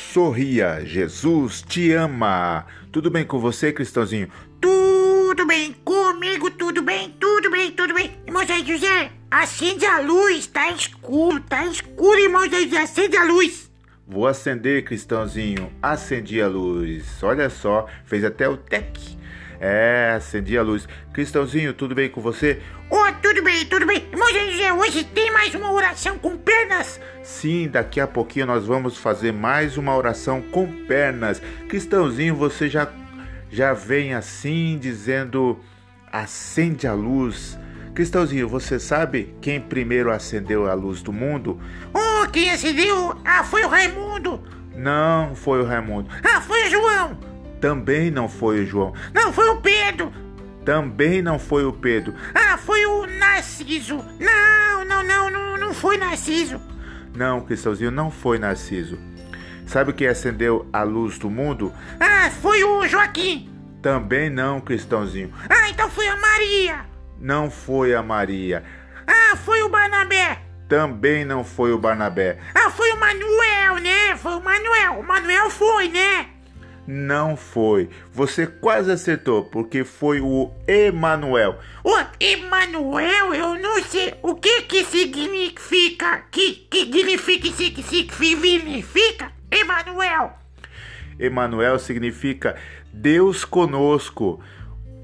Sorria, Jesus te ama. Tudo bem com você, Cristãozinho? Tudo bem comigo, tudo bem, tudo bem, tudo bem. Irmão Zé José, acende a luz, tá escuro, tá escuro, irmão Zé José, acende a luz. Vou acender, Cristãozinho. Acendi a luz. Olha só, fez até o tec. É, acendi a luz. Cristãozinho, tudo bem com você? Oh, tudo bem, tudo bem. Irmão hoje tem mais uma oração com pernas. Sim, daqui a pouquinho nós vamos fazer mais uma oração com pernas. Cristãozinho, você já já vem assim dizendo: acende a luz. Cristãozinho, você sabe quem primeiro acendeu a luz do mundo? Oh, quem acendeu? Ah, foi o Raimundo. Não foi o Raimundo. Ah, foi o João. Também não foi o João. Não, foi o Pedro. Também não foi o Pedro. Ah, foi o Narciso. Não, não, não, não, não foi Narciso. Não, Cristãozinho, não foi Narciso. Sabe quem acendeu a luz do mundo? Ah, foi o Joaquim. Também não, Cristãozinho. Ah, então foi a Maria. Não foi a Maria. Ah, foi o Barnabé. Também não foi o Barnabé. Ah, foi o Manuel, né? Foi o Manuel. O Manuel foi, né? Não foi. Você quase acertou, porque foi o Emanuel. O Emanuel, eu não sei o que que significa. Que, que significa, que significa? Emanuel. Emanuel significa Deus conosco.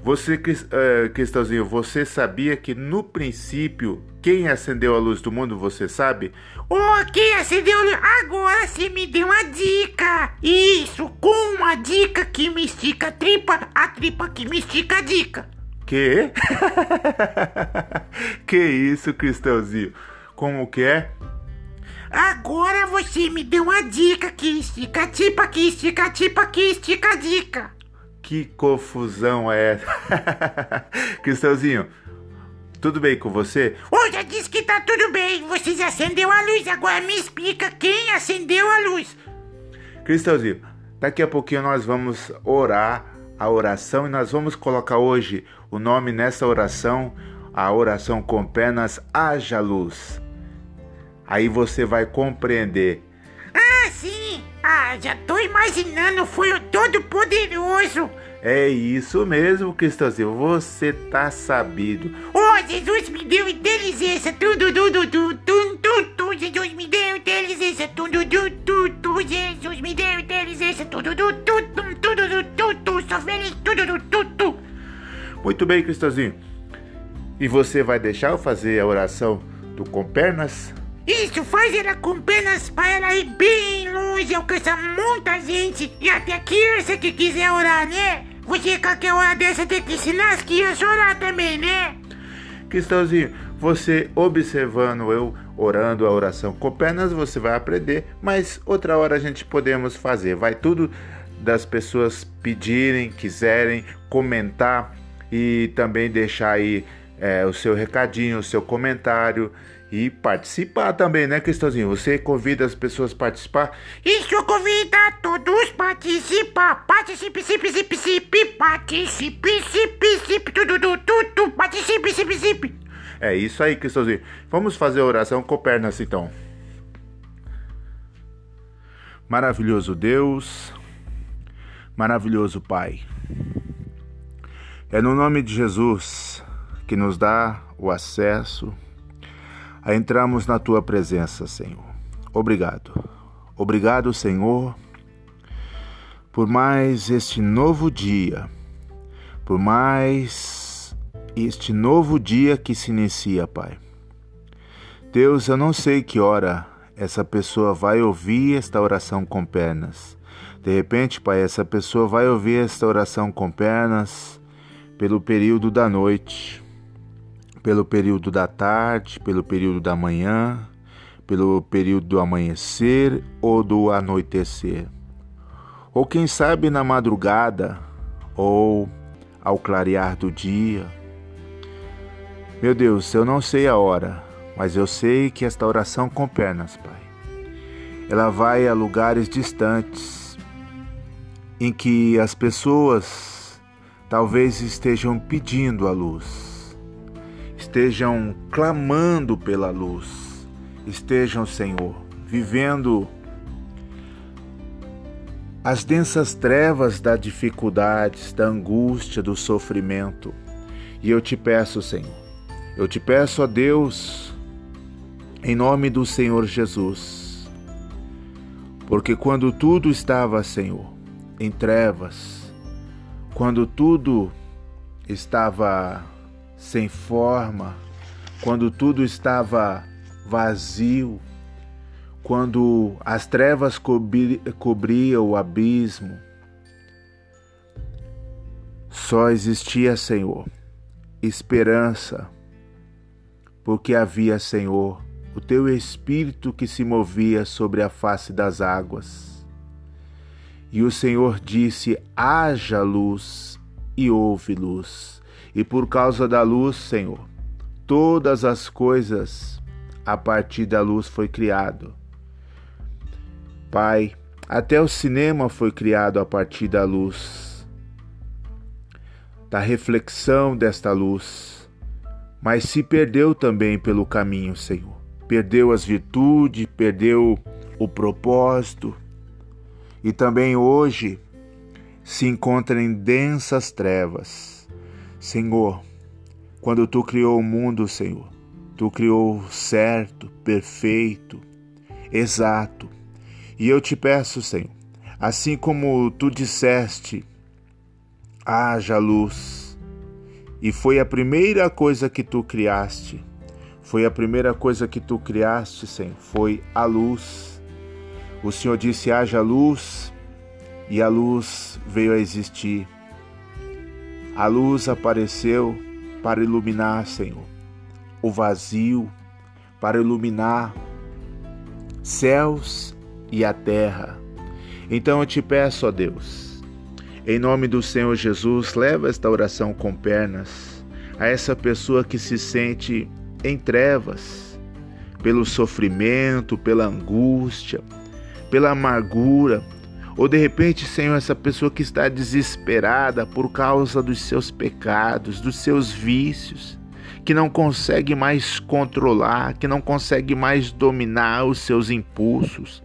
Você, uh, Cristãozinho, você sabia que no princípio quem acendeu a luz do mundo, você sabe? Oh, acendeu a luz? Agora você me deu uma dica! Isso, com uma dica que me estica a tripa, a tripa que me estica a dica. Que? que isso, Cristãozinho? Como que é? Agora você me deu uma dica que estica a tripa, que estica a tripa, que estica a dica. Que confusão é essa? Cristãozinho, tudo bem com você? Oh, que tá tudo bem. Você já acendeu a luz. Agora me explica quem acendeu a luz. Cristãozinho, daqui a pouquinho nós vamos orar a oração e nós vamos colocar hoje o nome nessa oração, a oração com pernas haja luz. Aí você vai compreender. Ah, sim! Ah, já tô imaginando, foi o Todo-Poderoso! É isso mesmo, Cristãozinho, você tá sabido. Oh, Jesus me deu inteligência, tudo, tudo, tudo, tudo, tudo, Jesus me deu inteligência, tudo, tudo, tudo, Jesus me deu inteligência, tudo, tudo, tudo, tudo, tudo, sou feliz, tudo, tudo, tudo. Muito bem, Cristãozinho. E você vai deixar eu fazer a oração do com pernas? Isso, faz ela com pernas para ela ir bem longe, alcançar muita gente. E até criança que quiser orar, né? Você qualquer hora dessa tem que ensinar as crianças a orar também, né? Cristãozinho, você observando eu orando a oração com pernas, você vai aprender, mas outra hora a gente podemos fazer. Vai tudo das pessoas pedirem, quiserem, comentar e também deixar aí é, o seu recadinho, o seu comentário e participar também, né, Cristãozinho? Você convida as pessoas a participar? Isso, convida todos participar. Participe, participe, participe, participe, participe, tudo, tudo, tudo, participe, participe, participe. É isso aí, Cristãozinho. Vamos fazer a oração com pernas, então. Maravilhoso Deus, maravilhoso Pai. É no nome de Jesus que nos dá o acesso a entrarmos na tua presença, Senhor. Obrigado. Obrigado, Senhor, por mais este novo dia, por mais este novo dia que se inicia, Pai. Deus, eu não sei que hora essa pessoa vai ouvir esta oração com pernas. De repente, Pai, essa pessoa vai ouvir esta oração com pernas pelo período da noite pelo período da tarde, pelo período da manhã, pelo período do amanhecer ou do anoitecer. Ou quem sabe na madrugada ou ao clarear do dia. Meu Deus, eu não sei a hora, mas eu sei que esta oração com pernas, Pai, ela vai a lugares distantes em que as pessoas talvez estejam pedindo a luz estejam clamando pela luz, estejam, Senhor, vivendo as densas trevas da dificuldades, da angústia, do sofrimento. E eu te peço, Senhor, eu te peço a Deus, em nome do Senhor Jesus, porque quando tudo estava, Senhor, em trevas, quando tudo estava sem forma, quando tudo estava vazio, quando as trevas cobri cobriam o abismo, só existia, Senhor, esperança, porque havia, Senhor, o teu Espírito que se movia sobre a face das águas. E o Senhor disse: haja luz, e houve luz. E por causa da luz, Senhor, todas as coisas a partir da luz foi criado. Pai, até o cinema foi criado a partir da luz, da reflexão desta luz, mas se perdeu também pelo caminho, Senhor. Perdeu as virtudes, perdeu o propósito e também hoje se encontra em densas trevas. Senhor, quando tu criou o mundo, Senhor, tu criou certo, perfeito, exato e eu te peço, Senhor, assim como tu disseste, haja luz, e foi a primeira coisa que tu criaste, foi a primeira coisa que tu criaste, Senhor, foi a luz. O Senhor disse: haja luz, e a luz veio a existir. A luz apareceu para iluminar, Senhor, o vazio, para iluminar céus e a terra. Então eu te peço, ó Deus, em nome do Senhor Jesus, leva esta oração com pernas a essa pessoa que se sente em trevas, pelo sofrimento, pela angústia, pela amargura, ou de repente, Senhor, essa pessoa que está desesperada por causa dos seus pecados, dos seus vícios, que não consegue mais controlar, que não consegue mais dominar os seus impulsos,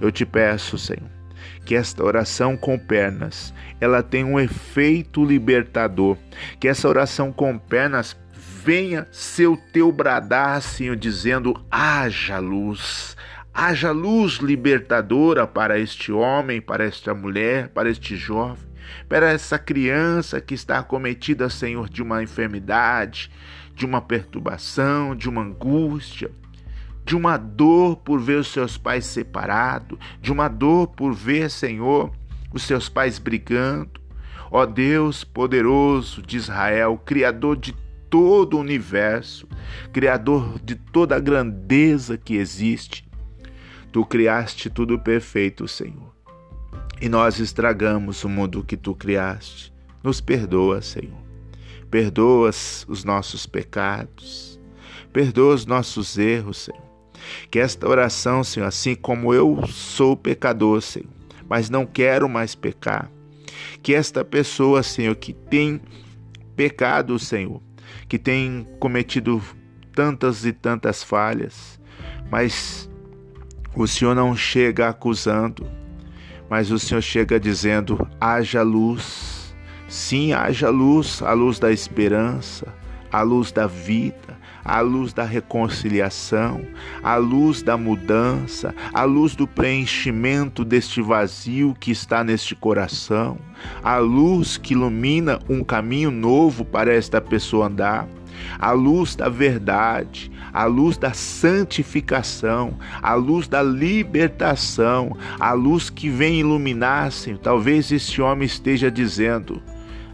eu te peço, Senhor, que esta oração com pernas, ela tenha um efeito libertador, que essa oração com pernas venha ser o teu bradar, Senhor, dizendo: haja luz, haja luz libertadora para este homem, para esta mulher, para este jovem, para essa criança que está acometida, Senhor, de uma enfermidade, de uma perturbação, de uma angústia de uma dor por ver os seus pais separados, de uma dor por ver, Senhor, os seus pais brigando. Ó Deus poderoso de Israel, Criador de todo o universo, Criador de toda a grandeza que existe, Tu criaste tudo perfeito, Senhor. E nós estragamos o mundo que Tu criaste. Nos perdoa, Senhor. Perdoas os nossos pecados. Perdoa os nossos erros, Senhor. Que esta oração, Senhor, assim como eu sou pecador, Senhor, mas não quero mais pecar. Que esta pessoa, Senhor, que tem pecado, Senhor, que tem cometido tantas e tantas falhas, mas o Senhor não chega acusando, mas o Senhor chega dizendo: haja luz. Sim, haja luz, a luz da esperança, a luz da vida, a luz da reconciliação, a luz da mudança, a luz do preenchimento deste vazio que está neste coração, a luz que ilumina um caminho novo para esta pessoa andar, a luz da verdade, a luz da santificação, a luz da libertação, a luz que vem iluminar, Senhor. Talvez este homem esteja dizendo: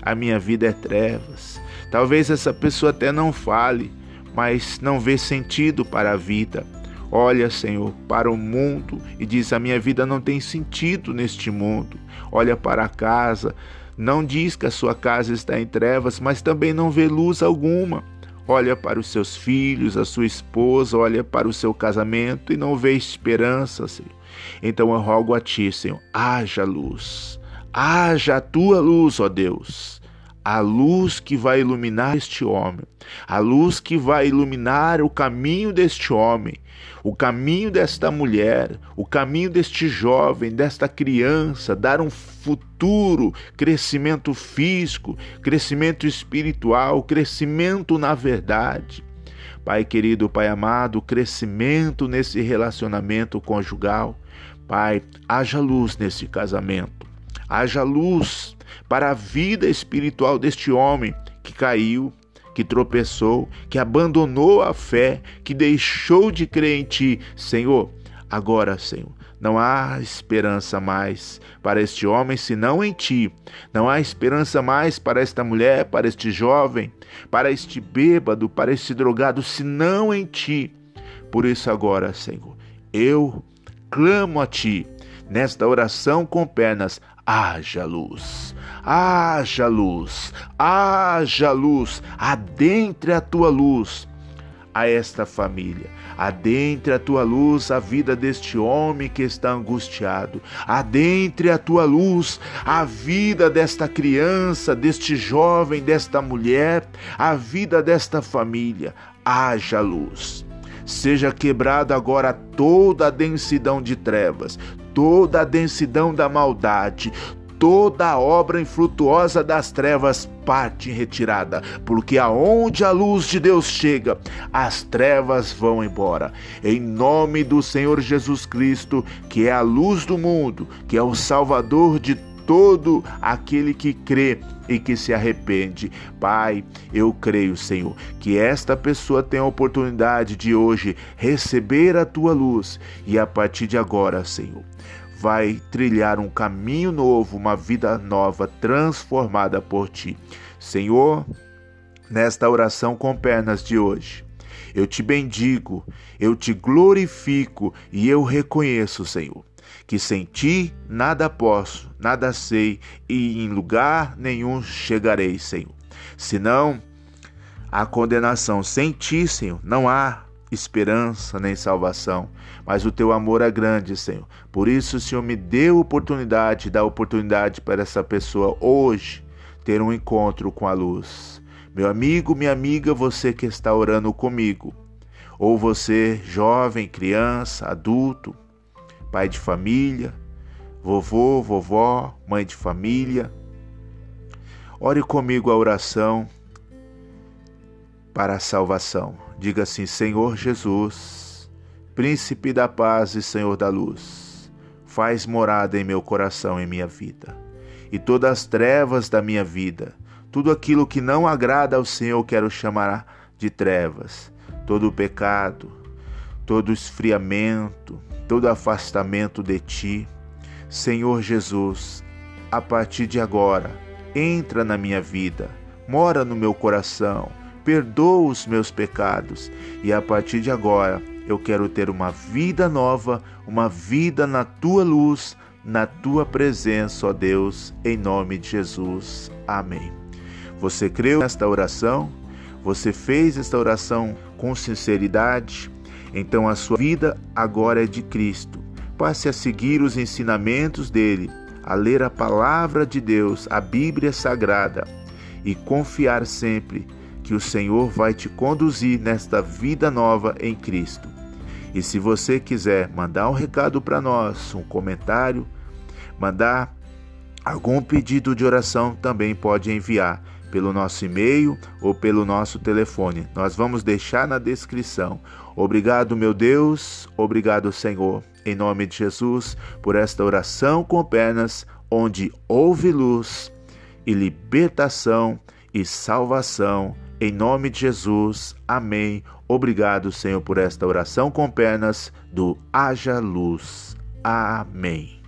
a minha vida é trevas. Talvez essa pessoa até não fale, mas não vê sentido para a vida. Olha, Senhor, para o mundo e diz: A minha vida não tem sentido neste mundo. Olha para a casa, não diz que a sua casa está em trevas, mas também não vê luz alguma. Olha para os seus filhos, a sua esposa, olha para o seu casamento e não vê esperança, Senhor. Então eu rogo a Ti, Senhor, haja luz, haja a Tua luz, ó Deus, a luz que vai iluminar este homem, a luz que vai iluminar o caminho deste homem, o caminho desta mulher, o caminho deste jovem, desta criança, dar um futuro, crescimento físico, crescimento espiritual, crescimento na verdade. Pai querido, Pai amado, crescimento nesse relacionamento conjugal. Pai, haja luz nesse casamento, haja luz para a vida espiritual deste homem que caiu, que tropeçou, que abandonou a fé, que deixou de crer em ti, Senhor. Agora, Senhor, não há esperança mais para este homem senão em ti. Não há esperança mais para esta mulher, para este jovem, para este bêbado, para este drogado, senão em ti. Por isso, agora, Senhor, eu clamo a ti nesta oração com pernas, haja luz, haja luz, haja luz, adentre a tua luz a esta família. Adentre a tua luz a vida deste homem que está angustiado. Adentre a tua luz a vida desta criança, deste jovem, desta mulher, a vida desta família. Haja luz. Seja quebrada agora toda a densidão de trevas, toda a densidão da maldade, toda a obra infrutuosa das trevas parte em retirada, porque aonde a luz de Deus chega, as trevas vão embora. Em nome do Senhor Jesus Cristo, que é a luz do mundo, que é o Salvador de todo aquele que crê e que se arrepende. Pai, eu creio, Senhor, que esta pessoa tem a oportunidade de hoje receber a tua luz e a partir de agora, Senhor, vai trilhar um caminho novo, uma vida nova, transformada por ti. Senhor, nesta oração com pernas de hoje, eu te bendigo, eu te glorifico e eu reconheço, Senhor, que sem ti nada posso, nada sei e em lugar nenhum chegarei, Senhor. Senão, a condenação sem ti, Senhor, não há esperança nem salvação, mas o teu amor é grande, Senhor. Por isso, Senhor, me dê oportunidade, dá oportunidade para essa pessoa hoje ter um encontro com a luz. Meu amigo, minha amiga, você que está orando comigo, ou você, jovem, criança, adulto, pai de família, vovô, vovó, mãe de família, ore comigo a oração para a salvação. Diga assim: Senhor Jesus, Príncipe da paz e Senhor da luz, faz morada em meu coração e minha vida. E todas as trevas da minha vida, tudo aquilo que não agrada ao Senhor, quero chamar de trevas. Todo o pecado, todo esfriamento, todo afastamento de ti. Senhor Jesus, a partir de agora, entra na minha vida, mora no meu coração perdoa os meus pecados e a partir de agora eu quero ter uma vida nova, uma vida na tua luz, na tua presença, ó Deus, em nome de Jesus. Amém. Você creu nesta oração? Você fez esta oração com sinceridade? Então a sua vida agora é de Cristo. Passe a seguir os ensinamentos dele, a ler a palavra de Deus, a Bíblia Sagrada e confiar sempre que o Senhor vai te conduzir nesta vida nova em Cristo. E se você quiser mandar um recado para nós, um comentário, mandar algum pedido de oração, também pode enviar pelo nosso e-mail ou pelo nosso telefone. Nós vamos deixar na descrição. Obrigado, meu Deus, obrigado, Senhor, em nome de Jesus, por esta oração com pernas, onde houve luz e libertação e salvação em nome de Jesus, amém. Obrigado, Senhor, por esta oração com pernas do Haja Luz. Amém.